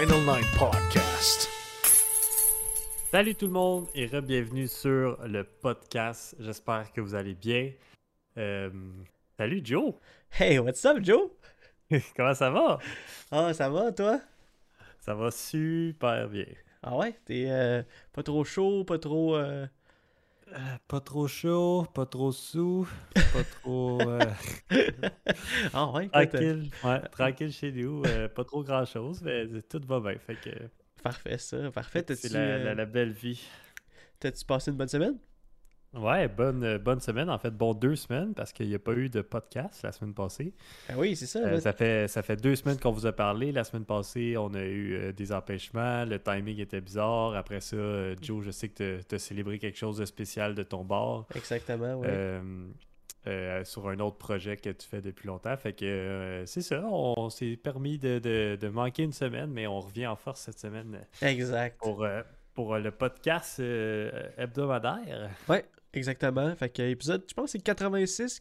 Final Nine Podcast. Salut tout le monde et re-bienvenue sur le podcast. J'espère que vous allez bien. Euh, Salut Joe! Hey, what's up, Joe? Comment ça va? Ah, ça va, toi? Ça va super bien. Ah ouais? T'es euh, pas trop chaud, pas trop. euh, Pas trop chaud, pas trop sous, pas trop euh, Ah ouais? écoute, euh, tranquille. Ouais, tranquille chez nous. euh, pas trop grand chose, mais tout va bien. Fait que Parfait, ça. Parfait. C'est la, euh, la- la belle vie. t'as-tu passé une bonne semaine? Ouais, bonne, euh, bonne semaine. En fait, bon deux semaines parce qu'il n'y a pas eu de podcast la semaine passée. Ah oui, c'est ça. Euh, ça, fait, ça fait deux semaines qu'on vous a parlé. La semaine passée, on a eu euh, des empêchements. Le timing était bizarre. Après ça, euh, Joe, je sais que tu as célébré quelque chose de spécial de ton bord. Exactement, euh, sur un autre projet que tu fais depuis longtemps. Fait que c'est ça, on, s'est permis de, de- de manquer une semaine, mais on revient en force cette semaine Exact. pour, pour le podcast hebdomadaire. Ouais, exactement. Fait que épisode, je pense que c'est 86.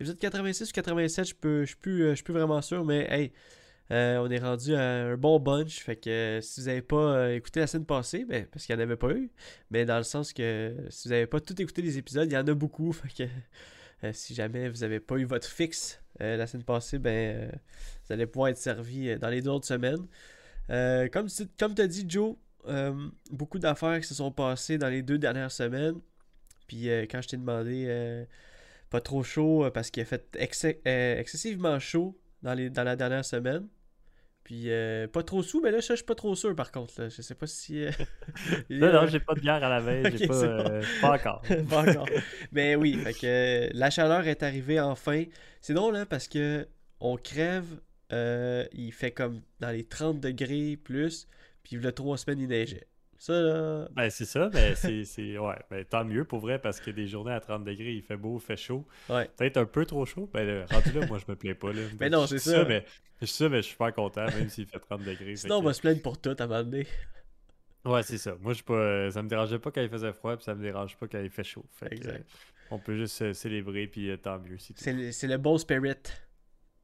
Épisode 86 ou 87, je peux, je suis plus, euh, je suis plus vraiment sûr, mais hey, euh, on est rendu à un bon bunch. Fait que euh, si vous n'avez pas écouté la semaine passée, ben, parce qu'il n'y en avait pas eu, mais dans le sens que si vous n'avez pas tout écouté les épisodes, il y en a beaucoup. Fait que si jamais vous n'avez pas eu votre fixe la semaine passée, ben vous allez pouvoir être servi dans les autres semaines. Comme tu comme as dit, Joe, beaucoup d'affaires qui se sont passées dans les deux dernières semaines. Puis euh, quand je t'ai demandé euh, pas trop chaud euh, parce qu'il a fait excessivement chaud dans, les, dans la dernière semaine. Puis pas trop sous, mais là je suis pas trop sûr par contre. Là. Je sais pas si. Non, non, j'ai pas de bière à la veille, pas, c'est bon. pas encore. pas encore. Mais oui, fait que la chaleur est arrivée enfin. C'est drôle hein, parce que on crève, il fait comme dans les 30 degrés plus, puis il y a trois semaines il neigeait. Ça là, Ben, c'est ça, mais c'est, c'est- ouais, ben, tant mieux pour vrai parce que des journées à 30 degrés, il fait beau, il fait chaud. ouais. Peut-être un peu trop chaud, ben là, rendu là, moi je me plains pas. Là. Mais non, c'est ça. mais, je suis ça, mais je suis pas content, même s'il fait 30 degrés. Sinon on va se plaindre pour tout à un moment donné. Ouais, c'est ça. Moi, je suis pas, euh, ça me dérangeait pas quand il faisait froid, puis ça me dérange pas quand il fait chaud. Fait Exact. euh, on peut juste célébrer, puis euh, tant mieux. C'est. C'est le, c'est le bon spirit.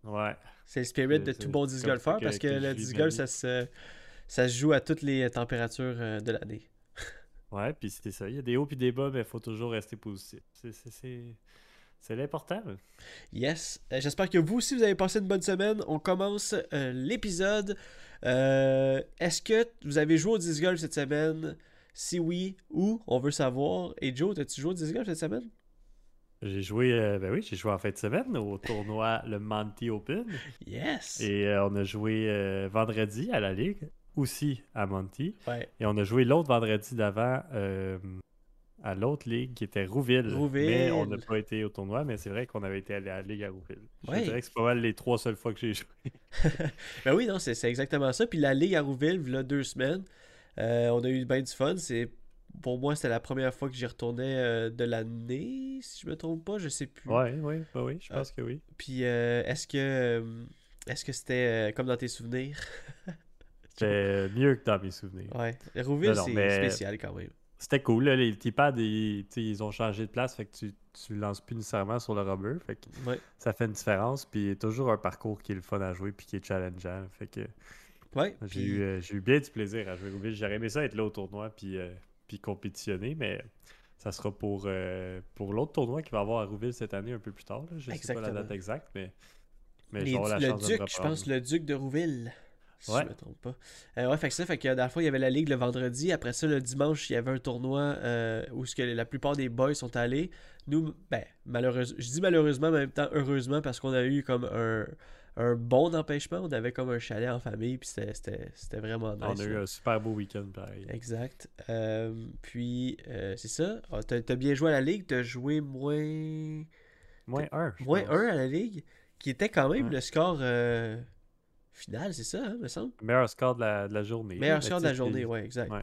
Ouais. C'est le spirit de tout bon disc golfeur parce que, que le disc golf ça se, ça se joue à toutes les températures euh, de l'année. Ouais, puis c'était ça. Il y a des hauts puis des bas, mais il faut toujours rester positif. C'est, l'important. Yes. Euh, J'espère que vous aussi vous avez passé une bonne semaine. On commence euh, l'épisode. Euh, Est-ce que vous avez joué au disc golf cette semaine? Si oui, où? On veut savoir. Et Joe, as-tu joué au disc golf cette semaine? J'ai joué, euh, ben oui, j'ai joué en fin de semaine au tournoi le Monty Open. Yes. Et euh, on a joué euh, vendredi à la Ligue, aussi à Monty. Ouais. Et on a joué l'autre vendredi d'avant euh, à l'autre ligue qui était Rouville. Rouville. Mais on n'a pas été au tournoi, mais c'est vrai qu'on avait été allé à la ligue à Rouville. Je Ouais. dirais que c'est pas mal les trois seules fois que j'ai joué. Ben oui, non, c'est c'est exactement ça. Puis la Ligue à Rouville, il y a deux semaines, euh, on a eu bien du fun. C'est Pour moi, c'était la première fois que j'y retournais euh, de l'année, si je me trompe pas, je sais plus. Ouais, oui, oui, oui, je Ah. pense que oui. Puis euh, est-ce que est-ce que c'était comme dans tes souvenirs? C'était mieux que dans mes souvenirs. Ouais. Rouville, c'est mais- spécial quand même. C'était cool. Là, les T-pads, ils, tu sais, ils ont changé de place. Fait que tu, tu lances plus nécessairement sur le rubber. Fait que Ouais. ça fait une différence. Puis il y a toujours un parcours qui est le fun à jouer puis qui est challengeant. Fait que Ouais. j'ai puis- eu, euh, j'ai eu bien du plaisir à jouer Rouville. J'aurais aimé ça être là au tournoi puis, euh, puis compétitionner, mais ça sera pour, euh, pour l'autre tournoi qui va avoir à Rouville cette année un peu plus tard. là. Je sais pas la date exacte, mais, mais Les- la le chance de me duc, je pense, le duc de Rouville. Si Ouais. je me trompe pas. Euh, ouais, fait que ça, fait que dans le fond, il y avait la ligue le vendredi. Après ça, le dimanche, il y avait un tournoi euh, où ce que la plupart des boys sont allés. Nous, ben, malheureusement, je dis malheureusement, mais en même temps heureusement, parce qu'on a eu comme un, un bon empêchement. On avait comme un chalet en famille, puis c'était- vraiment nice. On a eu un super beau week-end pareil. Exact. Euh, puis, euh, c'est ça. Ah, T'as t'as bien joué à la ligue? T'as joué moins. Moins un. je Moins pense. 1 à la ligue, qui était quand même Ouais. le score final, c'est ça, hein, me semble? Meilleur score de la, de la journée. Meilleur score de la journée, ouais, exact. ouais.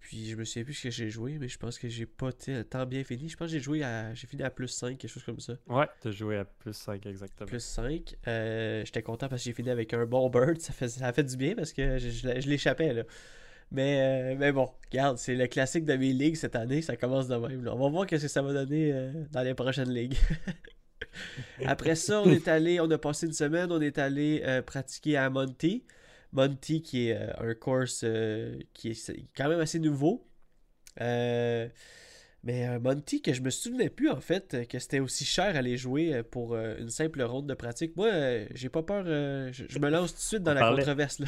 Puis je me souviens plus ce que j'ai joué, mais je pense que j'ai pas tant bien fini. Je pense que j'ai joué à. J'ai fini à plus 5, quelque chose comme ça. Ouais, t'as joué à plus 5 exactement. Plus 5. Euh, J'étais content parce que j'ai fini avec un bon bird. Ça, fait, ça a fait du bien parce que je, je, je l'échappais là. Mais, euh, mais bon, regarde, c'est le classique de mes ligues cette année, ça commence de même. là. On va voir ce que ça va donner euh, dans les prochaines ligues. Après ça, on est allé, on a passé une semaine, on est allé euh, pratiquer à Monty. Monty qui est euh, un course euh, qui est quand même assez nouveau. Mais euh, Monty, que je me souvenais plus en fait, euh, que c'était aussi cher à aller jouer euh, pour euh, une simple ronde de pratique. Moi, euh, j'ai pas peur, je, je me lance tout de suite dans On la parlait- controverse là.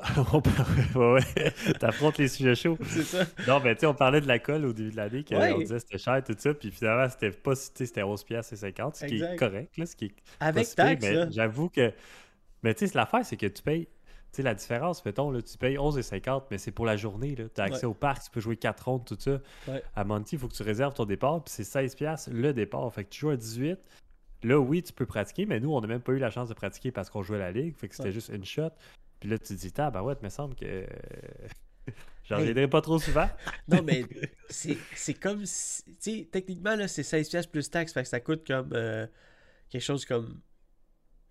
On parlait- ouais, ouais. T'affrontes les sujets chauds. c'est ça. Non, mais tu sais, on parlait de la colle au début de l'année, qu'on Ouais. disait que c'était cher, tout ça, puis finalement, c'était pas c'était 11 piastres et 50, ce qui Exact. est correct, là, ce qui est Avec taxe, j'avoue que... Mais tu sais, l'affaire, c'est que tu payes... Tu sais, la différence, mettons, là, tu payes 11 et 50, mais c'est pour la journée, là. T'as accès Ouais. au parc, tu peux jouer 4 rondes, tout ça. Ouais. À Monty, il faut que tu réserves ton départ, puis c'est 16 piastres le départ. Fait que tu joues à 18, là, oui, tu peux pratiquer, mais nous, on n'a même pas eu la chance de pratiquer parce qu'on jouait à la ligue, fait que c'était Ouais. juste une shot. Puis là, tu te dis, ah, ben ouais, il me semble que... J'en Hey. reviendrai pas trop souvent. Non, mais c'est comme si. Tu sais, techniquement, là, c'est 16$ piastres plus taxes, fait que ça coûte comme. euh, quelque chose comme.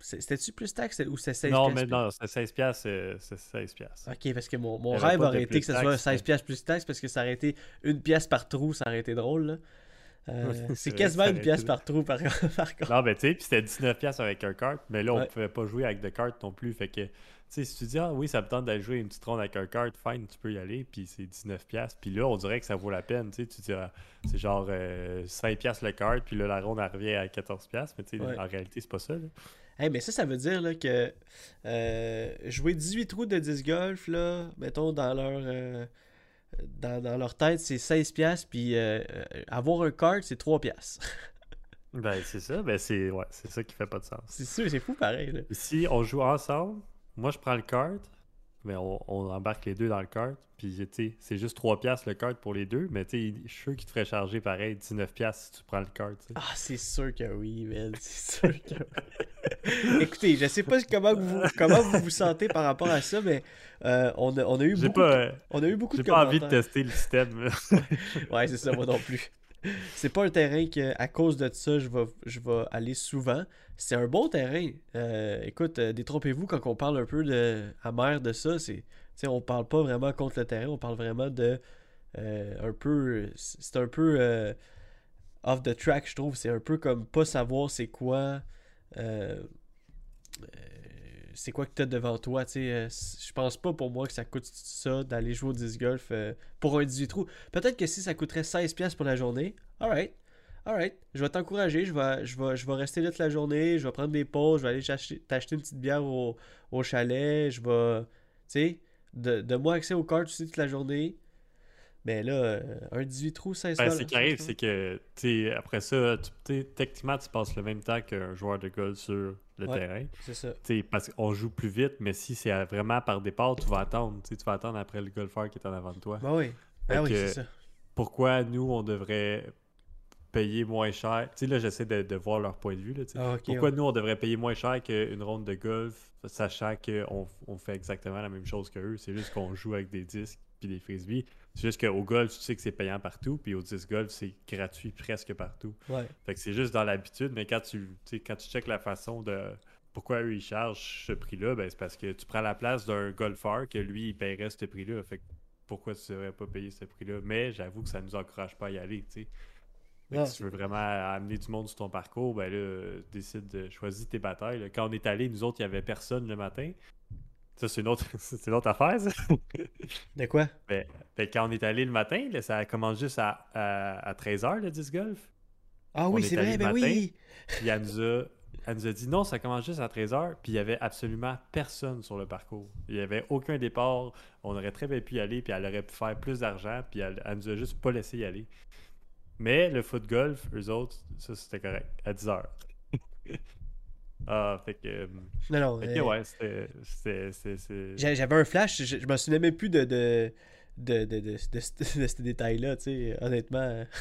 C'est- C'était-tu plus taxes ou c'était 16$? Non, mais non, c'est 16 piastres, euh, c'est 16 piastres. Ok, parce que mon, rêve aurait été que ce soit mais- 16$ piastres plus taxes parce que ça aurait été une pièce par trou, ça aurait été drôle. là. Euh, C'est c'est quasiment une pièce par trou par, par contre. Non, mais tu sais, puis c'était 19 piastres avec un kart, mais là, on Ouais. pouvait pas jouer avec de kart non plus. Fait que, tu sais, si tu dis, ah oui, ça me tente d'aller jouer une petite ronde avec un kart, fine, tu peux y aller, puis c'est 19 piastres. Puis là, on dirait que ça vaut la peine, tu sais, tu dis, ah, c'est genre euh, 5 piastres le kart, puis là, la ronde, elle revient à 14 piastres, mais tu sais, Ouais. en réalité, c'est pas ça, là. Hey, mais ça, ça veut dire là, que euh, jouer 18 trous de 10 golf, là, mettons, dans leur, euh, dans, dans leur tête, c'est 16$, piastres, puis euh, avoir un card, c'est 3$. piastres. Ben, c'est ça, ben, c'est ouais, ça qui fait pas de sens. c'est sûr, c'est fou pareil. Là. Si on joue ensemble, moi, je prends le kart, mais on, on embarque les deux dans le kart, puis tu sais, c'est juste 3 piastres le kart pour les deux, mais tu sais, je suis sûr qu'il te ferait charger pareil 19 piastres si tu prends le sais. Ah, c'est sûr que oui, man. C'est sûr que oui. Écoutez, je sais pas comment vous, comment vous vous sentez par rapport à ça, mais euh, on, a, on a eu J'ai beaucoup, pas, on a eu beaucoup j'ai de pas envie de tester le système. Ouais, c'est ça, moi non plus. C'est pas un terrain que, à cause de ça, je vais, je vais aller souvent. C'est un bon terrain. Euh, écoute, euh, détrompez-vous quand on parle un peu de amer de ça. C'est, on parle pas vraiment contre le terrain, on parle vraiment de euh, un peu. C'est un peu off the track, je trouve. C'est un peu comme pas savoir c'est quoi. C'est quoi que t'as devant toi, tu sais. euh, je pense pas pour moi que ça coûte ça d'aller jouer au disc golf euh, pour un 18 trous. Peut-être que si ça coûterait 16$ piastres pour la journée, alright, alright, je vais t'encourager, je vais, je, vais, je vais rester là toute la journée, je vais prendre des pauses, je vais aller t'acheter t'acheter une petite bière au, au chalet, je vais, tu sais, de, de moi accès au kart aussi toute la journée. Mais là, euh, un 18 trous, 16$. Ben, ce qui arrive, c'est que après ça, tu, techniquement, tu passes le même temps qu'un joueur de golf sur le Ouais. terrain. C'est ça. Parce qu'on joue plus vite, mais si c'est vraiment par départ, tu vas attendre. Tu vas attendre après le golfeur qui est en avant de toi. Ben oui. Ben oui, c'est ça. Pourquoi nous, on devrait payer moins cher? Tu sais, là, j'essaie de, de voir leur point de vue. Là. Ah, Pourquoi ouais. nous, on devrait payer moins cher qu'une ronde de golf, sachant qu'on on fait exactement la même chose que eux. C'est juste qu'on joue avec des disques puis des frisbees. C'est juste qu'au golf, tu sais que c'est payant partout, puis au disc golf, c'est gratuit presque partout. Ouais. Fait que c'est juste dans l'habitude, mais quand tu, quand tu checkes la façon de pourquoi eux ils chargent ce prix-là, ben c'est parce que tu prends la place d'un golfeur que lui il paierait ce prix-là. Fait que pourquoi tu devrais pas payer ce prix-là? Mais j'avoue que ça nous encourage pas à y aller, tu sais. Si tu veux vraiment amener du monde sur ton parcours, ben là, décide de choisir tes batailles. là. Quand on est allé, nous autres, il y avait personne le matin. Ça, c'est une autre, c'est une autre affaire, ça. De quoi? Ben, ben, quand on est allé le matin, là, ça commence juste à, à, 13h, le disc golf. Ah oui, est c'est vrai, ben matin. oui. Puis elle nous a, elle nous a dit non, ça commence juste à 13h. Puis il y avait absolument personne sur le parcours. Il n'y avait aucun départ. On aurait très bien pu y aller. Puis elle aurait pu faire plus d'argent. Puis elle, elle nous a juste pas laissé y aller. Mais le foot golf, eux autres, ça c'était correct. À 10h. ah, fait que. euh, Non, non. fait que euh, ouais, c'était. J'avais un flash, je, je me souvenais même plus de, de, de, de, de, ce- détail-là, tu sais, honnêtement.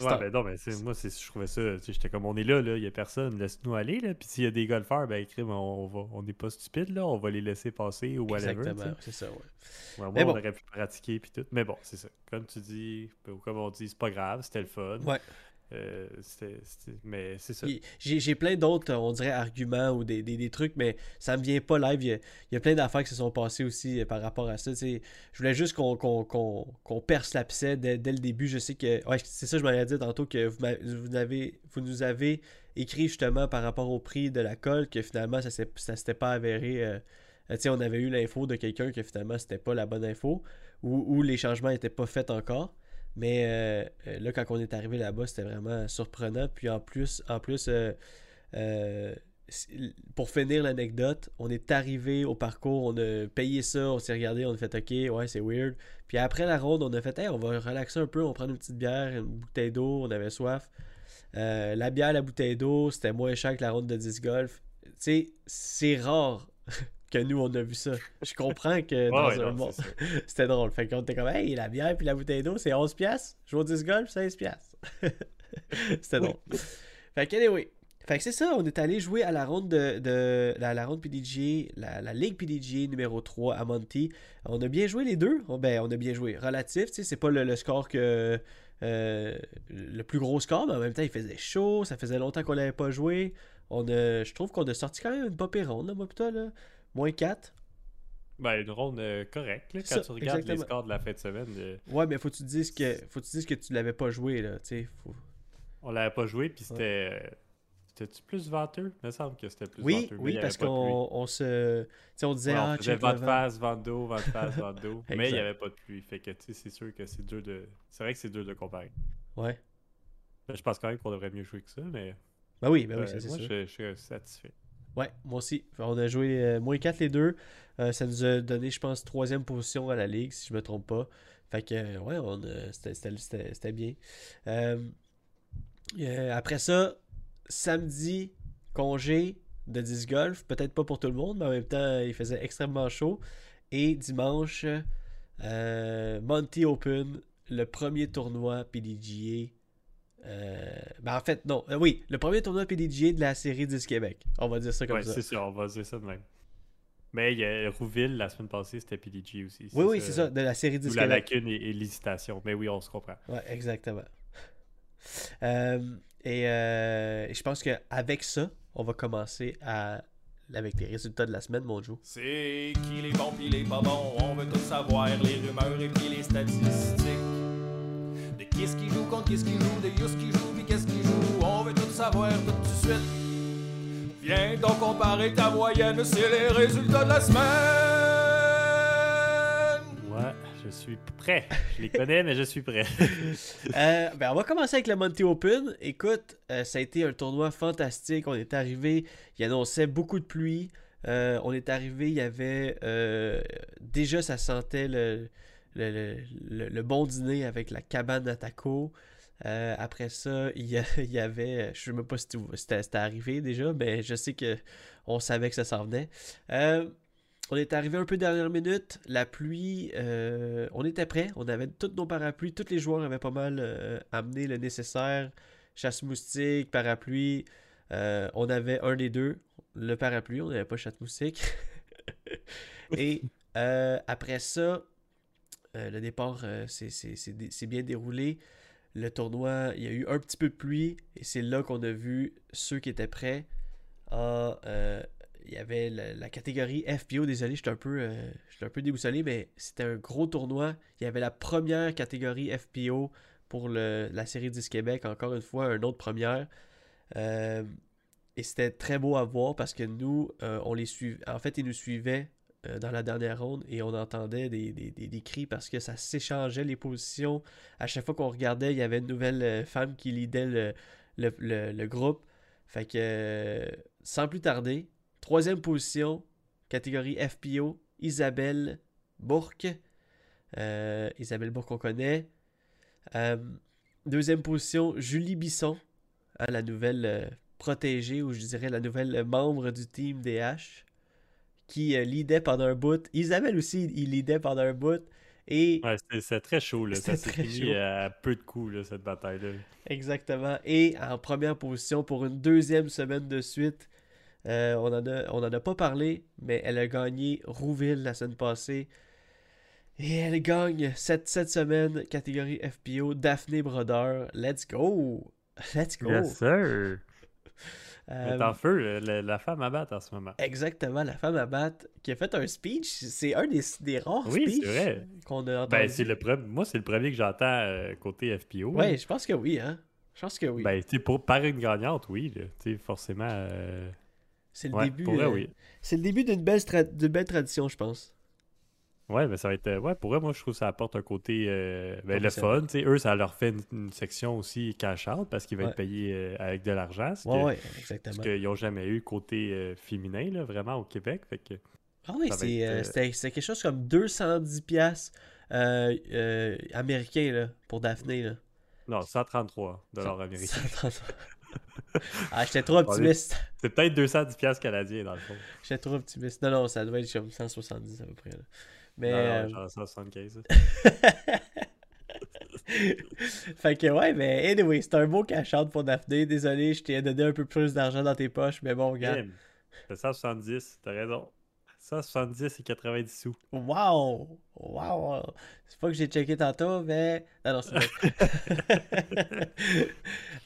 Ouais, en- ben non, mais c'est- moi, je trouvais ça. tu sais, J'étais comme, on est là, là, il n'y a personne, laisse-nous aller. Là. Puis s'il y a des golfeurs, ben, crime, on, va, on n'est pas stupide, là, on va les laisser passer ou whatever. Exactement, c'est ça, ouais. Ouais, moi, Mais bon. on aurait pu pratiquer, puis tout. Mais bon, c'est ça. Comme tu dis, ou comme on dit, c'est pas grave, c'était le fun. Ouais. Euh, Mais c'est ça. J'ai j'ai plein d'autres, on dirait, arguments ou des, des, des trucs, mais ça me vient pas live. Il y a, plein d'affaires qui se sont passées aussi euh, par rapport à ça. Je voulais juste qu'on qu'on- qu'on- perce l'abcès dès, dès le début. Je sais que. Ouais, c'est ça, je m'en ai dit tantôt que vous, vous, avez, vous nous avez écrit justement par rapport au prix de la colle que finalement ça s'est- ça s'était pas avéré. euh, euh, on avait eu l'info de quelqu'un que finalement c'était pas la bonne info ou, ou les changements n'étaient pas faits encore. Mais euh, euh, là, quand on est arrivé là-bas, c'était vraiment surprenant. Puis en plus, en plus euh, pour finir l'anecdote, on est arrivé au parcours, on a payé ça, on s'est regardé, on a fait OK, ouais, c'est weird. Puis après la ronde, on a fait Hey, on va relaxer un peu, on prend une petite bière, une bouteille d'eau, on avait soif. La bière, la bouteille d'eau, c'était moins cher que la ronde de 10 golf. Tu sais, c'est rare que nous, on a vu ça. Je comprends que dans Ouais, un monde. C'était drôle. Fait qu'on était comme, hey, la bière puis la bouteille d'eau, c'est 11 piastres. Jouer au 10 golf, 16 piastres. C'était drôle. Fait que, anyway. Fait que c'est ça, on est allé jouer à la ronde de, de- la, la ronde PDGA, la, la Ligue PDGA numéro 3 à Monty. On a bien joué les deux. On- ben, on a bien joué. Relatif, tu sais, c'est pas le, le score que. euh, le plus gros score, mais en même temps, il faisait chaud. Ça faisait longtemps qu'on n'avait pas joué. On a, je trouve qu'on a sorti quand même une pire ronde, là, moi, putain, là. Moins 4. Ben, une ronde euh, correcte, là, quand Ça, tu regardes exactement. les scores de la fin de semaine. euh, Ouais, mais faut que tu dises que, faut que tu dises que tu l'avais pas joué, là. Tu sais, faut- on l'avait pas joué, puis c'était. euh, C'était-tu plus venteux? Il me semble que c'était plus Oui, venteux. oui, parce qu'on on se. Tu sais, on disait, Ouais, ah, on faisait vent de face, vent d'eau, vent de face, vent d'eau. mais il n'y avait pas de pluie. Fait que, tu sais, c'est sûr que c'est dur de. C'est vrai que c'est dur de comparer. Ouais. Je pense quand même qu'on devrait mieux jouer que ça, mais. Ben oui, ben oui, ça, c'est moi, sûr. je, je suis satisfait. Ouais, moi aussi. On a joué euh, moins 4 les deux. Euh, ça nous a donné, je pense, troisième position à la ligue, si je me trompe pas. Fait que, euh, ouais, on, c'était- bien. Après ça, samedi, congé de 10 golf. Peut-être pas pour tout le monde, mais en même temps, il faisait extrêmement chaud. Et dimanche, Monty Open, le premier tournoi PDGA. Euh, ben en fait, non. Euh, oui, le premier tournoi PDGA de la série 10 Québec. On va dire ça comme Ouais, ça. c'est sûr, on va dire ça de même. Mais il y a Rouville, la semaine passée, c'était PDG aussi. Oui, oui, c'est ça, de la série 10 D'où la Québec. lacune et, et l'hésitation. Mais oui, on se comprend. Ouais, exactement. Euh, et euh, je pense qu'avec ça, on va commencer à, avec les résultats de la semaine, mon Joe. C'est qui les bons pis les pas bons, on veut tout savoir, les rumeurs et puis les statistiques. De qui ce qui joue contre qui ce qui joue, de yous qui joue pis qu'est-ce qui joue, on veut tout savoir tout de suite. Viens donc comparer ta moyenne, c'est les résultats de la semaine. Ouais, je suis prêt. Je les connais, mais je suis prêt. Euh, ben, on va commencer avec le Monty Open. Écoute, euh, ça a été un tournoi fantastique. On est arrivé, il annonçait beaucoup de pluie. Euh, on est arrivé, il y avait euh, déjà ça sentait le, le, bon dîner avec la cabane à taco. Euh, après ça, il y, avait, je sais même pas si c'était arrivé déjà, mais je sais que on savait que ça s'en venait. Euh, on est arrivé un peu dernière minute. La pluie, euh, on était prêt. On avait tous nos parapluies. Tous les joueurs avaient pas mal amené le nécessaire. Chasse-moustique, parapluie. Euh, on avait un des deux, le parapluie. On n'avait pas chasse-moustique. Et euh, après ça, euh, le départ euh, dé- c'est bien déroulé. Le tournoi, il y a eu un petit peu de pluie. Et c'est là qu'on a vu ceux qui étaient prêts. Ah, euh, il y avait la, catégorie FPO, désolé, je suis un peu, euh, déboussolé, mais c'était un gros tournoi. Il y avait la première catégorie FPO pour la série 10 Québec, encore une fois, une autre première. Euh, et c'était très beau à voir parce que nous, euh, on les suivait. En fait, ils nous suivaient euh, dans la dernière ronde et on entendait des, des- des- des cris parce que ça s'échangeait les positions. À chaque fois qu'on regardait, il y avait une nouvelle euh, femme qui lidait le, le- le- groupe. Fait que, euh, sans plus tarder, troisième position, catégorie FPO, Isabelle Bourque. Isabelle Bourque, on connaît. Deuxième position, Julie Bisson, hein, la nouvelle protégée, ou je dirais la nouvelle membre du team DH, qui euh, leadait pendant un bout. Isabelle aussi, il leadait pendant un bout. Et Ouais, c'était- c'était très chaud, là. Ça s'est très fini chaud. à peu de coups, là, cette bataille-là. Exactement. Et en première position pour une deuxième semaine de suite. Euh, on en a, on en a pas parlé, mais elle a gagné Rouville la semaine passée. Et elle gagne cette, cette semaine, catégorie FPO, Daphné Brodeur. Let's go! Let's go! Yes, sir! Elle est Euh, en feu, là, la, la femme à battre en ce moment. exactement, la femme à battre qui a fait un speech. C'est un des, des rares Oui, speeches qu'on a entendu. Ben, c'est le pre- Moi, c'est le premier que j'entends euh, côté FPO. Ouais, je pense que oui, hein. Je pense que oui. Ben, pour par une gagnante, oui, là. Forcément. euh, c'est le ouais, début. vrai, euh, oui. C'est le début d'une belle, tra- d'une belle tradition, je pense. Ouais, ben ça va être. euh, Ouais, pour vrai, moi, je trouve que ça apporte un côté. euh, ben, le fun. Tu sais, eux, ça leur fait une, une section aussi cash-out parce qu'il va Ouais. être payé euh, avec de l'argent. Ce Ouais, que- ouais, exactement. qu'ils n'ont jamais eu côté euh, féminin, là, vraiment, au Québec. Fait que. Ah oui, c'est, quelque chose comme 210 piastres euh, euh, américains là, pour Daphné. Là. Non, 133 dollars américains. 130. ah, j'étais trop optimiste. C'est peut-être 210 piastres canadiens, dans le fond. J'étais trop optimiste. Non, non, ça doit être comme 170 à peu près. là. Mais. Non, non, euh, genre 175. fait que ouais, mais anyway, c'est un beau cash-out pour Daphné. Désolé, je t'ai donné un peu plus d'argent dans tes poches, mais bon, regarde. Bim. C'est 170, t'as raison. 170 et 90 sous. Wow! Wow! C'est pas que j'ai checké tantôt, mais. Non, non, c'est vrai.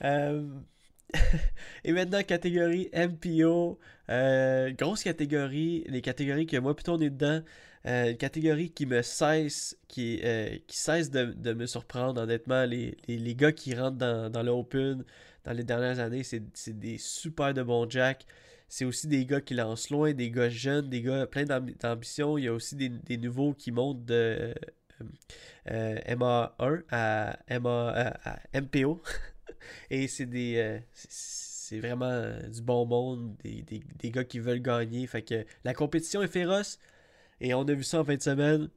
Euh, Et maintenant, catégorie MPO. Euh, grosse catégorie. Les catégories que moi, plutôt, on est dedans. Euh, une catégorie qui me cesse, qui, euh, qui cesse de, de me surprendre, honnêtement. Les, les, les gars qui rentrent dans, dans l'Open dans les dernières années, c'est des super de bons jacks. C'est aussi des gars qui lancent loin, des gars jeunes, des gars pleins d'ambi- d'ambition. Il y a aussi des, des nouveaux qui montent de euh, euh, MA1 à, MA, à MPO. Et c'est des. c'est- vraiment du bon monde, des, des- des gars qui veulent gagner. Fait que la compétition est féroce. Et on a vu ça en fin de semaine.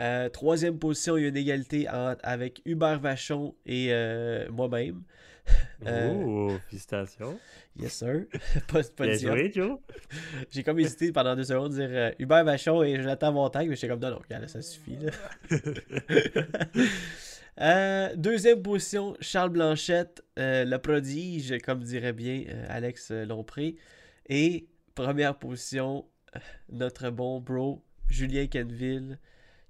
Euh, troisième position, il y a une égalité en- avec Hubert Vachon et euh, moi-même. Oh, félicitations. Yes, sir. Joe. J'ai comme hésité pendant deux secondes de dire Hubert Vachon et Jonathan Montagne, mais j'étais comme non, non, regarde, ça suffit. Là. Deuxième position, Charles Blanchette, le prodige, comme dirait bien Alex Lompré. Et première position, notre bon bro, Julien Kenville,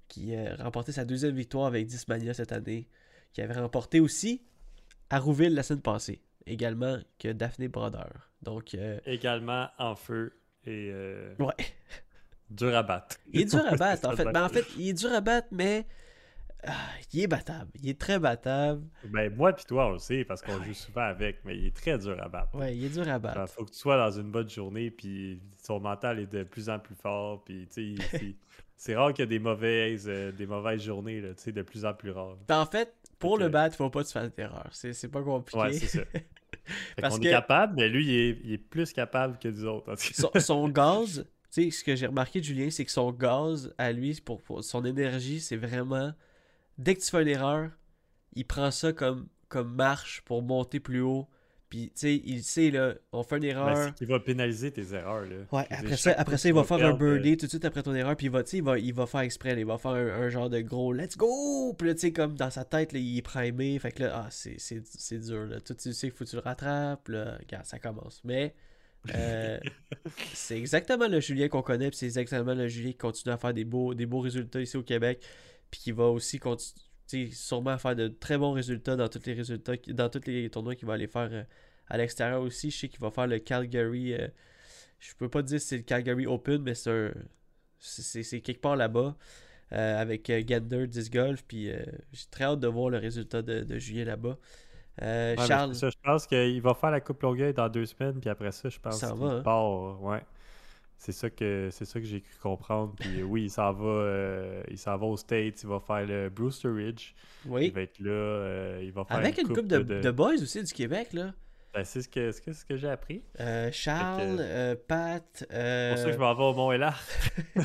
qui a remporté sa deuxième victoire avec Dismania cette année, qui avait remporté aussi à Rouville la semaine passée, également que Daphné Brodeur. Donc, euh, Également en feu et euh, ouais. dur à battre. Il est dur à battre, en fait. Ben, en fait, il est dur à battre, mais ah, il est battable. Il est très battable. Ben, moi puis toi, on le sait parce qu'on joue souvent avec, mais il est très dur à battre. Ouais, il est dur à Il battre. faut que tu sois dans une bonne journée, puis son mental est de plus en plus fort, puis tu sais, c'est- rare qu'il y a des mauvaises, euh, des mauvaises journées, là, tu sais, de plus en plus rares. Ben, en fait, pour le battre, faut pas que tu fasses d'erreur. C'est c'est pas compliqué. Ouais, c'est ça. Parce qu'on que- est capable, mais lui, il est, il est plus capable que nous autres. son, son gaz, tu sais, ce que j'ai remarqué de Julien, c'est que son gaz à lui, pour, pour- son énergie, c'est vraiment dès que tu fais une erreur, il prend ça comme, comme marche pour monter plus haut. Puis, tu sais, il sait, là, on fait une Ben, erreur. qu'il va pénaliser tes erreurs. Là. Ouais, après ça, après ça, il va faire un perdre, euh, birdie tout de suite après ton erreur, puis il va, tu sais, il va, il va faire exprès, là, il va faire un, un genre de gros let's go, puis là, tu sais, comme dans sa tête, là, il est primé, fait que là, ah, c'est, c'est, c'est dur, là, tout tu sais qu'il faut que tu le rattrapes, là, regarde, ça commence. Mais, euh, c'est exactement le Julien qu'on connaît, puis c'est exactement le Julien qui continue à faire des beaux, des beaux résultats ici au Québec, puis qui va aussi continuer, sûrement faire de très bons résultats dans tous les résultats, dans tous les tournois qu'il va aller faire euh, à l'extérieur aussi. Je sais qu'il va faire le Calgary. euh, Je peux pas dire si c'est le Calgary Open, mais c'est un. c'est- quelque part là-bas. euh, avec Gander, Disc Golf. Puis euh, j'ai très hâte de voir le résultat de, de juillet là-bas. Euh, Ouais, Charles? ça, je pense qu'il va faire la Coupe Longueuil dans deux semaines, puis après ça, je pense Ça qu'il va, hein? part. Ouais. C'est ça que c'est ça que j'ai cru comprendre. Puis euh, oui, il s'en va, euh, il s'en va aux States, il va faire le Brewster Ridge. Il Oui. va être là, euh, il va faire Avec une coupe de, de- de boys aussi du Québec, là. Ben, c'est ce que, ce que, ce que j'ai appris. Euh, Charles, que- Pat, C'est pour ça que je m'en vais au Mont Hélard.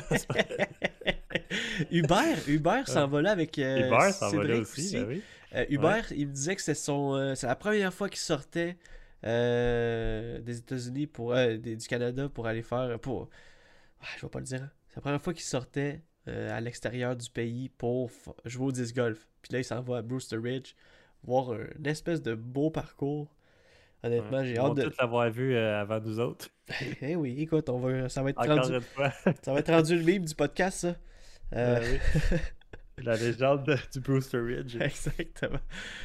Hubert, Hubert s'en va là avec euh, Hubert s'en va là aussi, ben oui. Hubert, il me disait que c'est son, c'est la première fois qu'il sortait euh, des États-Unis pour, euh, des- du Canada pour aller faire, pour, Ah, je vais pas le dire, hein. c'est la première fois qu'il sortait euh, à l'extérieur du pays pour jouer au disc golf. Puis là, il s'en va à Brewster Ridge voir un- une espèce de beau parcours. Honnêtement, j'ai hâte de. l'avoir vu avant nous autres. Eh oui, écoute, on va, ça va être Encore rendu, ça va être rendu le mime du podcast, ça. Euh, Ben oui. La légende de- du Brewster Ridge. Exactement.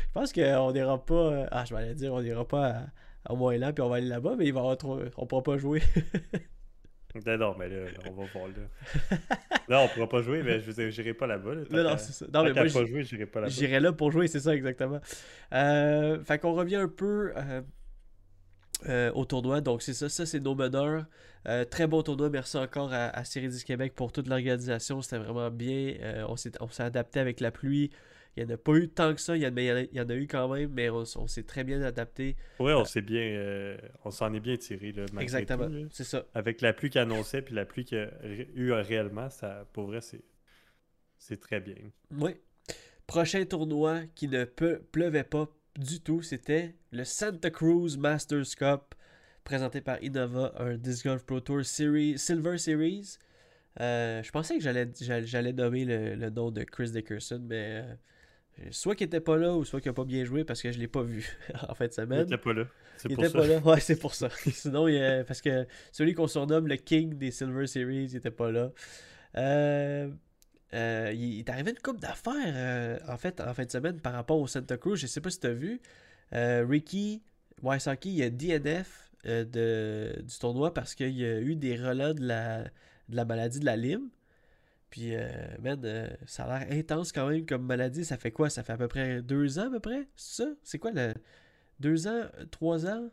Je pense qu'on n'ira pas. euh, Ah, je vais dire, on n'ira pas à, à Montréal puis on va aller là-bas, mais il va avoir trop. On pourra pas jouer. Non, non, mais là, on va voir là. non, on pourra pas jouer, mais je veux dire, j'irai pas là-bas. Là, non, non, c'est ça. Non, mais moi, pas jouer, j'irai pas là-bas. j'irai là pour jouer, c'est ça, exactement. Euh, fait qu'on revient un peu euh, euh, au tournoi. Donc, c'est ça, ça, c'est nos meneurs. Euh, très bon tournoi. Merci encore à, à Série 10 Québec pour toute l'organisation. C'était vraiment bien. Euh, on s'est on s'est adapté avec la pluie. Il n'y en a pas eu tant que ça. Il y en, a, il y en a eu quand même, mais on, s'est très bien adapté. Ouais, on s'est bien. on s'en est bien tiré, là, Exactement. C'est ça. Avec la pluie qu'il annonçait, puis la pluie qu'il y a eu réellement, ça, pour vrai, c'est. C'est très bien. Oui. Prochain tournoi qui ne pleuvait pas du tout, c'était le Santa Cruz Masters Cup, présenté par Innova, un Disc Golf Pro Tour Series, Silver Series. Euh, je pensais que j'allais, nommer le, le nom de Chris Dickerson, mais euh, soit qu'il était pas là ou soit qu'il a pas bien joué parce que je l'ai pas vu en fin de Il semaine. était pas là. C'est Il pour était ça. pas là, ouais, c'est pour ça. Sinon, il, euh, parce que celui qu'on surnomme le King des Silver Series, il était pas là. Il il est arrivé une coupe d'affaires, en fait, en fin de semaine par rapport au Santa Cruz. Je sais pas si tu as vu. Euh, Ricky Wysocki, il a DNF euh, de, du tournoi parce qu'il y a eu des relents de la, de la maladie de la Lyme. Puis, euh, man, euh, ça a l'air intense quand même comme maladie. Ça fait quoi? Ça fait à peu près deux ans, à peu près? C'est ça? C'est quoi le. Deux ans Trois ans?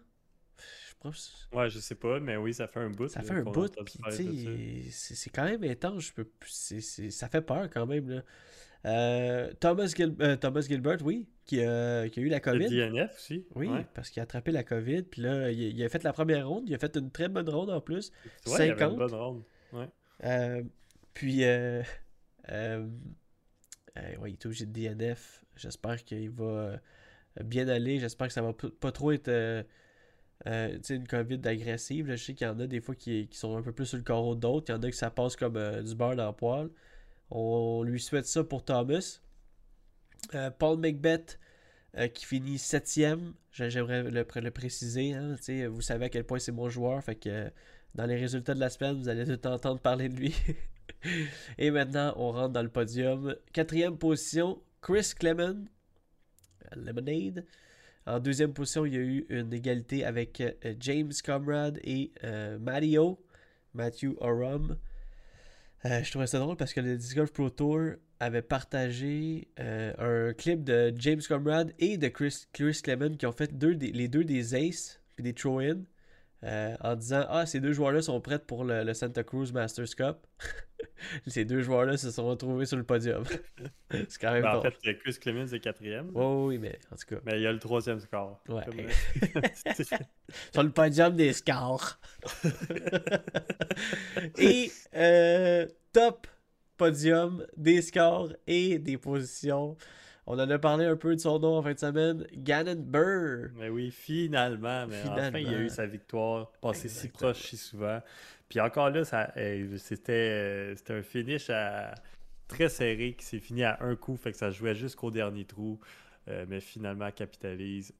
Je pense. Ouais, je sais pas, mais oui, ça fait un bout. Ça fait un bout, puis tu sais, c'est quand même intense. Je peux, ça fait peur quand même. Là. Euh, Thomas, Gil- euh, Thomas Gilbert, oui, qui a, qui a eu la Le COVID. DNF aussi. Oui, ouais. parce qu'il a attrapé la COVID. Puis là, il, il a fait la première ronde. Il a fait une très bonne ronde en plus. Tu vois, il y avait 50. une bonne ronde. Puis, euh, ouais, il est obligé de DNF. J'espère qu'il va bien aller. J'espère que ça va pas trop être euh, une COVID agressive. là. Je sais qu'il y en a des fois qui, qui sont un peu plus sur le carreau d'autres. Il y en a que ça passe comme euh, du beurre dans le poêle. On lui souhaite ça pour Thomas. Euh, Paul Macbeth euh, qui finit septième. J'ai- J'aimerais le, le préciser. hein. Vous savez à quel point c'est mon joueur. Fait que euh, dans les résultats de la semaine, vous allez tout entendre parler de lui. Et maintenant, on rentre dans le podium. Quatrième position, Chris Clement. Lemonade. En deuxième position, il y a eu une égalité avec James Comrade et Mario, Matthew Oram. Euh, je trouvais ça drôle parce que le Disc Golf Pro Tour avait partagé euh, un clip de James Comrade et de Chris, Chris Clement qui ont fait deux des- les deux des Aces puis des throw-in euh, en disant Ah, ces deux joueurs-là sont prêts pour le, le Santa Cruz Masters Cup. ces deux joueurs-là se sont retrouvés sur le podium. C'est quand même Ben, en fait, Chris Clemens est quatrième. Ouais, oui, mais en tout cas. Mais il y a le troisième score. Ouais. Comme- sur le podium des scores. et euh, top podium des scores et des positions. On en a parlé un peu de son nom en fin de semaine. Gannon Burr. Mais oui, finalement, mais enfin, il a Finalement. eu sa victoire, passé si proche si souvent. Puis encore là, euh, c'était, euh, c'était un finish très serré qui s'est fini à un coup, fait que ça jouait jusqu'au dernier trou, euh, mais finalement capitalise,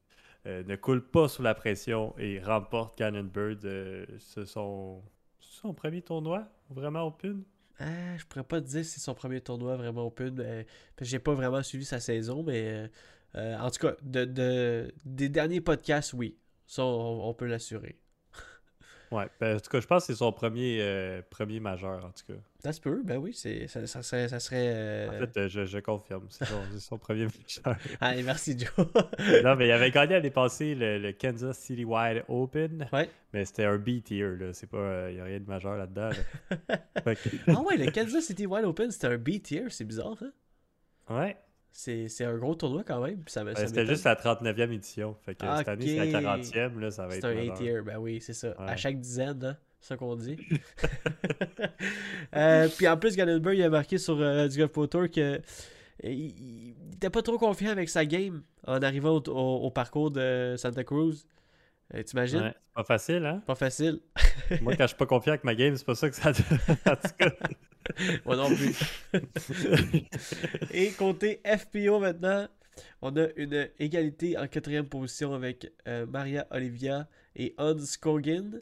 ne coule pas sous la pression et remporte Cannon Bird. euh, ce son, son premier tournoi, vraiment open? Ah, je pourrais pas te dire si c'est son premier tournoi vraiment open. mais- parce que j'ai pas vraiment suivi sa saison, mais en tout cas, de, de- des derniers podcasts, oui. Ça, on peut l'assurer. Ouais, ben, en tout cas, je pense que c'est son premier, euh, premier majeur, en tout cas. Ça se peut, ben oui, c'est, ça, ça serait. Ça serait euh, En fait, euh, je, je confirme, c'est son, premier majeur. Allez, merci Joe. non, mais il avait gagné l'année passée le, le Kansas City Wide Open, ouais. mais c'était un B-tier, là. C'est pas... Il n'y a rien de majeur là-dedans, là. Fait que- Ah ouais, le Kansas City Wide Open, c'était un B-tier, c'est bizarre, hein? ouais. C'est, un gros tournoi quand même. c'était juste la 39e édition. Fait que cette année, c'est la Ok. 40e, là, ça va C'est être un majeur. A-tier, ben oui, c'est ça. À chaque dizaine, hein, c'est ça qu'on dit. Euh, puis en plus, Gallenberg, il a marqué sur euh, du Golf Pro Tour que euh, il, il était pas trop confiant avec sa game en arrivant au, au- au parcours de Santa Cruz. Euh, T'imagines? Ouais, c'est pas facile, hein? Pas facile. Moi, quand je suis pas confiant avec ma game, c'est pas ça que ça... en tout cas. Moi non plus. Et côté FPO maintenant, on a une égalité en quatrième position avec euh, Maria Olivia et Hans Kogan.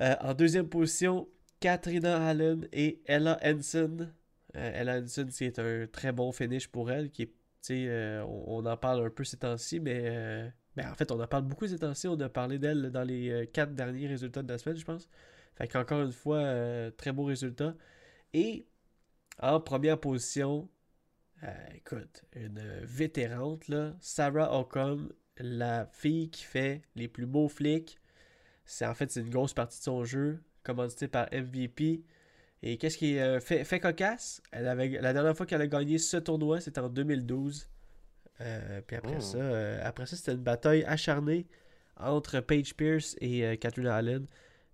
Euh, en deuxième position, Katrina Allen et Ella Hansen. Euh, Ella Hansen, c'est un très bon finish pour elle. Qui est, on en parle un peu ces temps-ci, mais ben, en fait, on en parle beaucoup ces temps-ci. On a parlé d'elle dans les euh, quatre derniers résultats de la semaine, je pense. Fait qu'encore une fois, euh, très beau résultat. Et en première position, euh, écoute, une vétérante, là, Sarah Ockham, la fille qui fait les plus beaux flicks. C'est en fait une grosse partie de son jeu, commandité par MVP. Et qu'est-ce qui fait, fait cocasse? Elle avait, La dernière fois qu'elle a gagné ce tournoi, c'était en 2012. Euh, puis après Oh. ça, euh, après ça, c'était une bataille acharnée entre Paige Pierce et euh, Katrina Allen.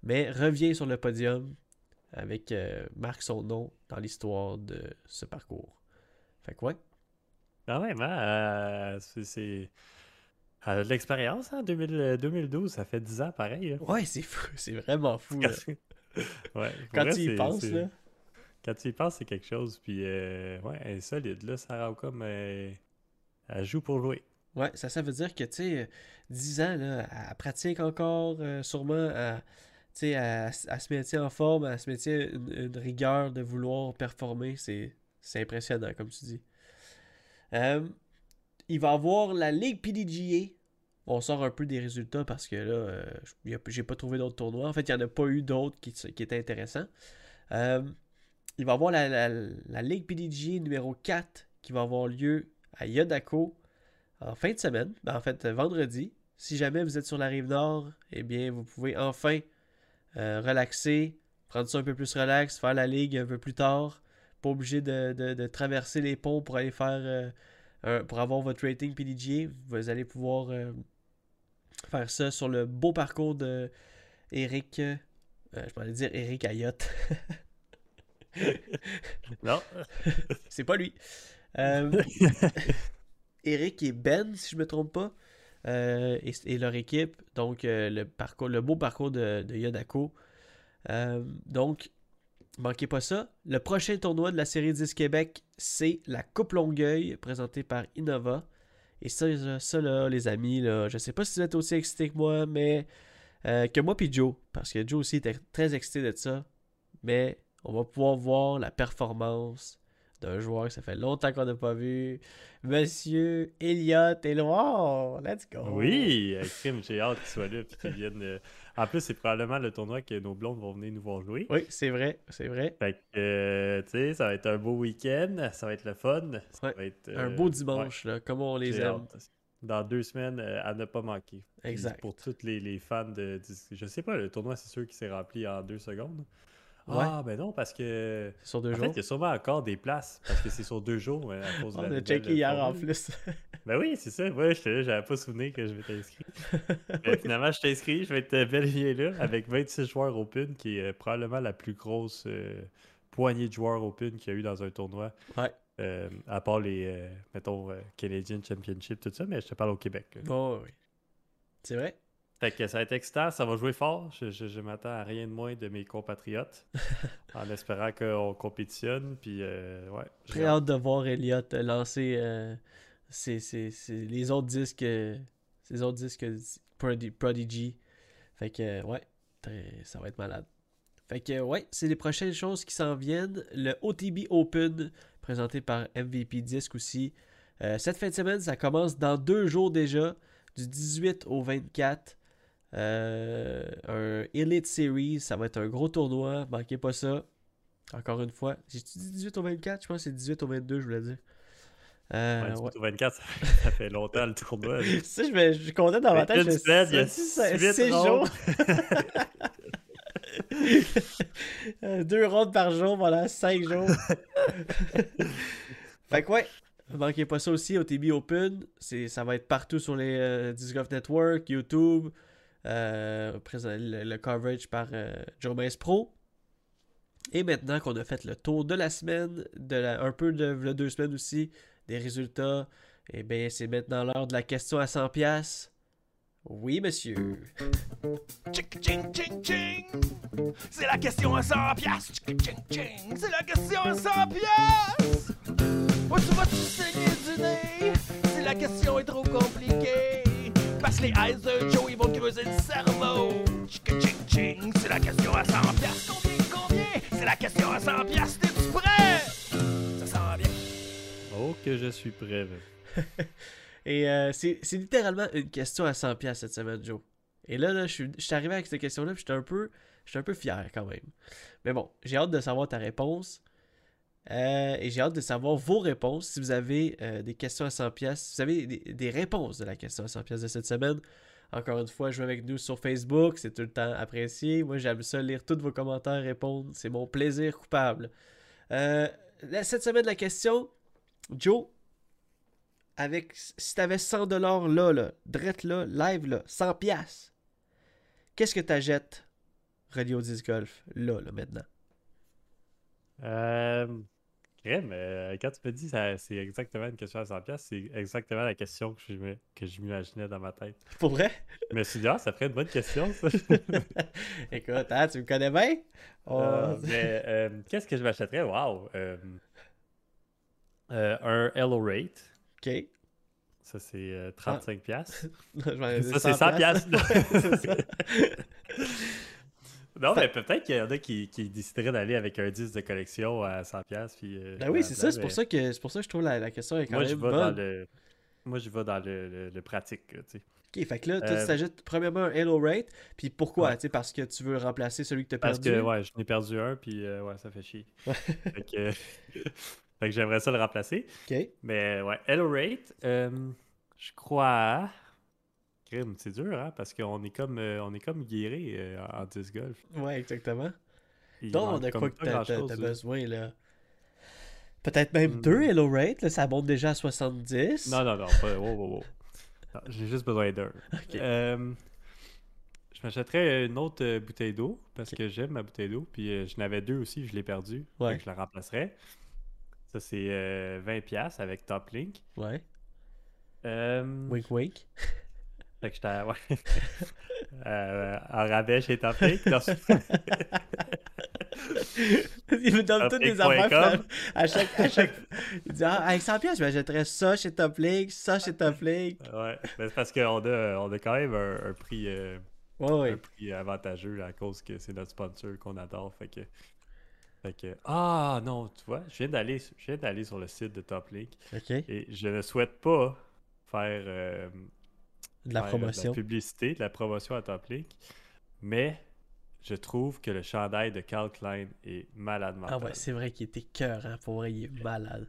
Mais revient sur le podium avec euh, marque son nom dans l'histoire de ce parcours. Fait que ouais. Quand même, hein? c'est-. Elle de l'expérience, hein? 2000, euh, 2012, ça fait 10 ans pareil. hein. Ouais, c'est fou, c'est vraiment fou. là. ouais, Quand vrai, tu y penses, là. Quand tu y penses, c'est quelque chose. Puis, ouais, elle est solide. Là, Sarah Ockham, euh, elle joue pour jouer. Ouais, ça, ça veut dire que, tu sais, euh, 10 ans, elle pratique encore, euh, sûrement, sais, elle, elle se maintient en forme, elle se maintient une, rigueur de vouloir performer. C'est impressionnant, comme tu dis. Euh, il va avoir la Ligue PDGA. On sort un peu des résultats parce que là, euh, j'ai pas trouvé d'autres tournois. En fait, il n'y en a pas eu d'autres qui, étaient intéressants. Euh, il va avoir la, la, la Ligue PDGA numéro 4 qui va avoir lieu à Yodako en fin de semaine, ben, en fait vendredi. Si jamais vous êtes sur la rive nord, eh bien vous pouvez enfin euh, relaxer, prendre ça un peu plus relax, faire la ligue un peu plus tard. Pas obligé de, de- de traverser les ponts pour aller faire euh, un- pour avoir votre rating PDGA. Vous allez pouvoir euh, faire ça sur le beau parcours de Eric. je m'allais dire Eric Ayotte. Non, C'est pas lui. Euh, Eric et Ben, si je me trompe pas, euh, et, et leur équipe. Donc, euh, le, parcours, le beau parcours de, de Yodako. Donc, manquez pas ça. Le prochain tournoi de la série 10 Québec, c'est la Coupe Longueuil, présentée par Innova. Et ça, ça, là, les amis, là, je sais pas si vous êtes aussi excités que moi, mais que moi puis Joe, parce que Joe aussi était très excité de ça. Mais on va pouvoir voir la performance d'un joueur que ça fait longtemps qu'on n'a pas vu. Monsieur Elliott Éloire. Let's go. oui, crime, j'ai hâte qu'il soit là. Puis qu'il vienne. euh, En plus, c'est probablement le tournoi que nos blondes vont venir nous voir jouer. Oui, c'est vrai, c'est vrai. Fait que, euh, tu sais, ça va être un beau week-end. Ça va être le fun. Ça Ouais, va être, Un euh, beau dimanche, là, comme on les aime. hâte. Dans deux semaines, euh, à ne pas manquer. Exact. Pour tous les, les fans de. de- Je sais pas, le tournoi, c'est sûr qu'il s'est rempli en deux secondes. Ouais. Ah, ben non, parce que. Sur deux En fait, jours. il y a sûrement encore des places parce que c'est sur deux jours euh, à cause de On la a checké hier en plus. Ben oui, c'est ça. J'étais là, j'avais pas souvenir que je m'étais inscrit. Mais finalement, je t'ai inscrit, je vais être bel et bien là avec 26 joueurs Open, qui est euh, probablement la plus grosse euh, poignée de joueurs Open qu'il y a eu dans un tournoi. Ouais. Euh, à part les, euh, mettons, euh, Canadian Championship, tout ça, mais je te parle au Québec. là. Bon, oui. C'est vrai? Fait que ça va être excitant, ça va jouer fort. Je, je- je m'attends à rien de moins de mes compatriotes. en espérant qu'on compétitionne. Puis, euh, ouais. j'ai Très hâte. de voir Elliott lancer euh, ses- ses- ses- les autres disques. euh, Ses autres disques Prodi- Prodigy. Fait que, euh, ouais, très- ça va être malade. Fait que, ouais, c'est les prochaines choses qui s'en viennent. Le OTB Open, présenté par MVP Disc aussi. Euh, cette fin de semaine, ça commence dans deux jours déjà, du 18 au 24. Euh, un Elite Series, ça va être un gros tournoi, manquez pas ça. Encore une fois, j'ai dit 18 au 24, je pense que c'est 18 au 22, je voulais dire. Euh, Ouais, ouais. 18 au 24, ça, fait longtemps le tournoi. Ça, je, je comptais dans ma Mais tête. une je semaine, il y a c'est huit 6 rondes. jours. Euh, Deux rondes par jour pendant 5 jours. fait que ouais, manquez pas ça aussi au TB Open. C'est, ça va être partout sur les euh, Disc Golf Network, YouTube. Euh, le, le coverage par euh, Joe Pro. Et maintenant qu'on a fait le tour de la semaine, de la, un peu de la deux semaines aussi, des résultats, et bien c'est maintenant l'heure de la question à 100$. piastres. Oui, monsieur. C'est la question à 100 piastres. C'est la question à 100 piastres. Où tu vas-tu saigner du nez? Si la question est trop compliquée. Les eyes de Joe, ils vont creuser le cerveau. Tchic, ching, ching. C'est la question à 100 piastres. Combien, combien? C'est la question à 100 piastres. T'es-tu prêt? Ça sent bien. Oh, que je suis prêt. Et euh, c'est littéralement une question à 100$ piastres cette semaine, Joe. Et là, là je suis je suis arrivé avec cette question-là, puis j'étais un peu, j'étais un peu fier quand même. Mais bon, j'ai hâte de savoir ta réponse. Euh, et j'ai hâte de savoir vos réponses. Si vous avez euh, des questions à 100$, piastres, si vous avez des, réponses de la question à 100$ piastres de cette semaine, encore une fois, jouez avec nous sur Facebook, c'est tout le temps apprécié. Moi, j'aime ça lire tous vos commentaires, répondre, c'est mon plaisir coupable. Euh, cette semaine, la question, Joe, avec si t'avais 100 dollars là, là, drette là, live là, 100 pièces. Qu'est-ce que t'achètes Radio Disc Golf là, là, maintenant? Euh, crème, euh, quand tu me dis ça, c'est exactement une question à 100$, piastres, c'est exactement la question que je, que je m'imaginais dans ma tête. Pour vrai? Je me suis dit, ah, ça ferait une bonne question, ça. Écoute, hein, tu me connais bien? Oh, Euh, mais euh, qu'est-ce que je m'achèterais? Wow! euh, un Hello Rate. ok. Ça, c'est euh, 35$. piastres. Je m'en ai dit Ça, c'est 100 piastres. Non, mais peut-être qu'il y en a qui, qui décideraient d'aller avec un 10 de collection à 100$. piastres, Puis, euh, Ben oui, c'est ça, c'est pour ça que c'est pour ça que je trouve la, la question est quand Moi, je même dans le. Moi, je vais dans le, le- le pratique, tu sais. Ok, fait que là, toi, Euh, tu t'achètes premièrement un Halo Rate, puis pourquoi? Ouais. Tu sais, parce que tu veux remplacer celui que t'as Parce perdu? que, ouais, je n'ai perdu un, puis euh, ouais, ça fait chier. fait que, que j'aimerais ça le remplacer. Ok. Mais ouais, Hello Rate, euh, je crois. Crime, c'est dur, hein, parce qu'on est comme euh, on est comme guéri euh, en disc golf. Ouais, exactement. Il Donc, de quoi que t'as là. besoin, là? Peut-être même Hmm. deux Halo Rate, là, ça monte déjà à 70. Non, non, non, pas. Wow, wow, wow. J'ai juste besoin d'un. Ok. Euh, je m'achèterais une autre euh, bouteille d'eau parce que j'aime ma bouteille d'eau. Puis je n'avais deux aussi, je l'ai perdu. Ouais. Donc je la remplacerais. Ça, c'est euh, 20$ avec Top Link. Ouais. Euh, Wink wink. Fait que j'étais ouais. euh, en rabais chez Top Link. Non, c'est- il me donne toutes des affaires. À chaque, à chaque... Il dit, ah, avec 100 pièces, je m'achèterais ça chez Top Link, ça chez Top Link. ouais. Mais c'est parce qu'on a, on a quand même un, un prix, euh, Ouais, ouais. un prix avantageux là, à cause que c'est notre sponsor qu'on adore. Fait que. Fait que. Ah non, tu vois, je viens d'aller je viens d'aller sur le site de Top Ok. et je ne souhaite pas faire. euh, De la promotion. De la publicité, de la promotion à Top Link. Mais je trouve que le chandail de Carl Klein est malade mental. Ah ouais, c'est vrai qu'il était cœur, hein. Pour vrai, il est malade.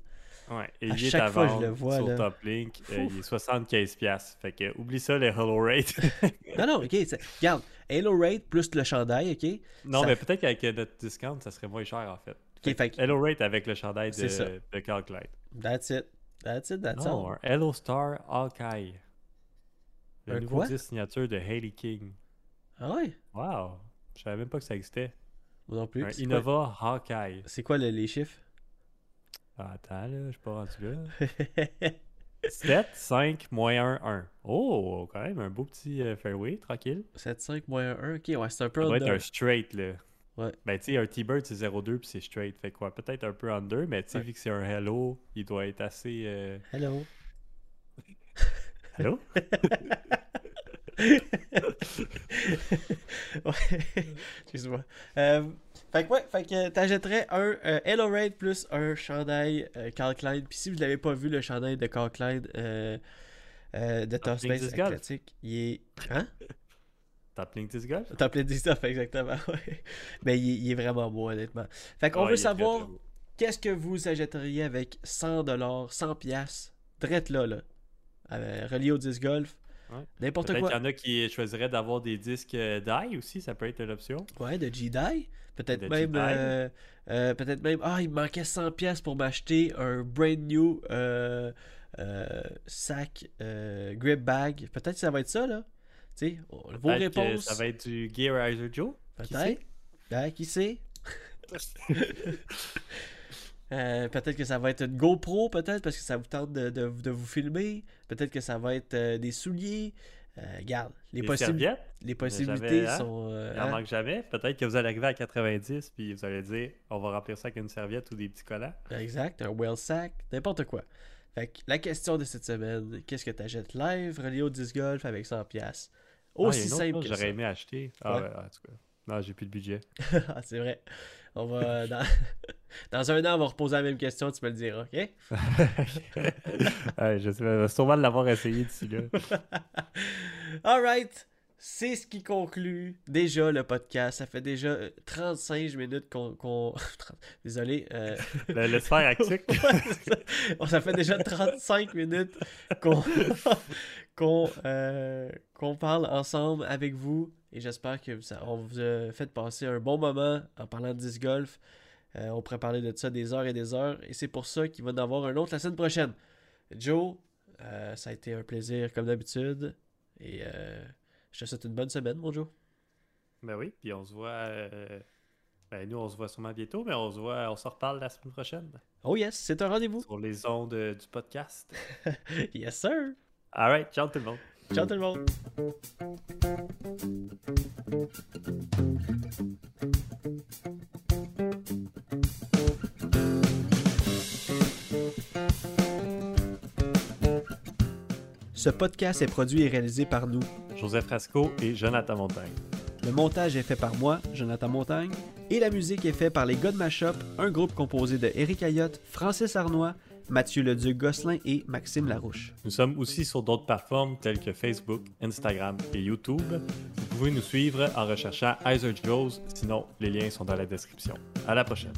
Ouais, et À il est chaque à fois, je le vois, sur là. Top Link. euh, il est 75$. piastres. Fait que oublie ça, les Hello Rate. Non, non, ok. Regarde, Halo Rate plus le chandail, ok? non, Ça mais fait- peut-être qu'avec euh, notre discount, ça serait moins cher en fait. Ok, fait que- Hello Rate avec le chandail de, de Carl Klein. That's it. That's it, that's Non, all. Hello Star Hawkeye. Le Un nouveau quoi? 10 signature de Hailey King. Ah ouais? Wow! Je savais même pas que ça existait. Moi non plus. Un Innova Hawkeye. C'est quoi le- les chiffres? Ah, attends, là, je suis pas rendu là. 7, 5, moins 1, 1. Oh, quand même, un beau petit euh, fairway, tranquille. 7-5 moins 1, ok, ouais, c'est un peu Ça doit être under. un straight, là. Ouais. Ben, tu sais, un T-Bird, c'est 0,2 puis c'est straight. Fait quoi, peut-être un peu under, mais tu sais, Ouais. vu que c'est un hello, il doit être assez. euh, Hello. Hello? ouais. Excuse-moi. Euh, fait que ouais, fait que t'achèterais un euh, Hello Raid plus un chandail euh, Carl Klein. Puis si vous l'avez pas vu, le chandail de Carl Klein euh, euh, de Top Space. Athletic, il est. Hein? Top Link Disc Golf? Top Link Golf, exactement. ouais. Mais il, est- il est vraiment beau, honnêtement. Fait qu'on Ouais, veut savoir qu'est-ce que vous achèteriez avec 100$, 100$, piastres, drette là, là, euh, relié au disc golf. Ouais. N'importe Peut-être quoi. qu'il y en a qui choisiraient d'avoir des disques euh, die aussi, ça peut être une option. Ouais, de Jedi. Peut-être même. Euh, euh, Peut-être même. Ah, il me manquait 100$ piastres pour m'acheter un brand new euh, euh, sac euh, grip bag. Peut-être que ça va être ça, là. Tu sais, vos Peut-être que réponses. Ça va être du Gearizer Joe. qui Peut-être. Ben, qui sait? Euh, peut-être que ça va être une GoPro, peut-être, parce que ça vous tente de, de- de vous filmer. Peut-être que ça va être euh, des souliers. Euh, regarde, les, possib- les possibilités hein? sont. euh, Il en hein? manque jamais. Peut-être que vous allez arriver à 90 puis vous allez dire on va remplir ça avec une serviette ou des petits collants. Exact, un well sack, n'importe quoi. Fait que la question de cette semaine, qu'est-ce que tu achètes live, relié au disc golf avec 100$? piastres? Ah, Aussi autre simple que J'aurais ça. aimé acheter. Ah Ouais. ouais, en tout cas. Non, j'ai plus de budget. Ah, c'est vrai. On va. Dans... dans un an, on va reposer la même question, tu me le diras, ok? Ouais, je vais sûrement l'avoir essayé d'ici là. Alright, c'est ce qui conclut déjà le podcast. Ça fait déjà euh, 35 minutes qu'on. Désolé. euh, Le, le sphère actique. Ouais, ça. Fait déjà 35 minutes qu'on qu'on euh, qu'on parle ensemble avec vous et j'espère que ça, on vous a fait passer un bon moment en parlant de disc golf. Euh, on pourrait parler de ça des heures et des heures et c'est pour ça qu'il va y en avoir un autre la semaine prochaine. Joe, euh, ça a été un plaisir comme d'habitude et euh, je te souhaite une bonne semaine, mon Joe. ben oui, puis on se voit. Ben nous, on se voit sûrement bientôt, mais on se voit, on se reparle la semaine prochaine Oh yes, c'est un rendez-vous. sur les ondes du podcast. Yes sir. Alright, ciao tout le monde. Ciao tout le monde. Ce podcast est produit et réalisé par nous. Joseph Frasco et Jonathan Montagne. Le montage est fait par moi, Jonathan Montagne, et la musique est faite par les God Mashup, un groupe composé de Eric Ayotte, Francis Arnois, Mathieu Leduc-Gosselin et Maxime Larouche. Nous sommes aussi sur d'autres plateformes telles que Facebook, Instagram et YouTube. Vous pouvez nous suivre en recherchant Heiser Joes, sinon les liens sont dans la description. À la prochaine.